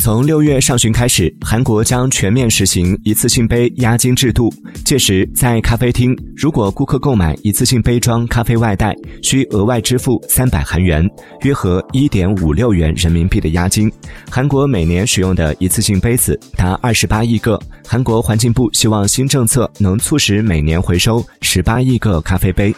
从六月上旬开始韩国将全面实行一次性杯押金制度。届时在咖啡厅如果顾客购买一次性杯装咖啡外带需额外支付三百韩元约合一点五六元人民币的押金。韩国每年使用的一次性杯子达二十八亿个韩国环境部希望新政策能促使每年回收十八亿个咖啡杯。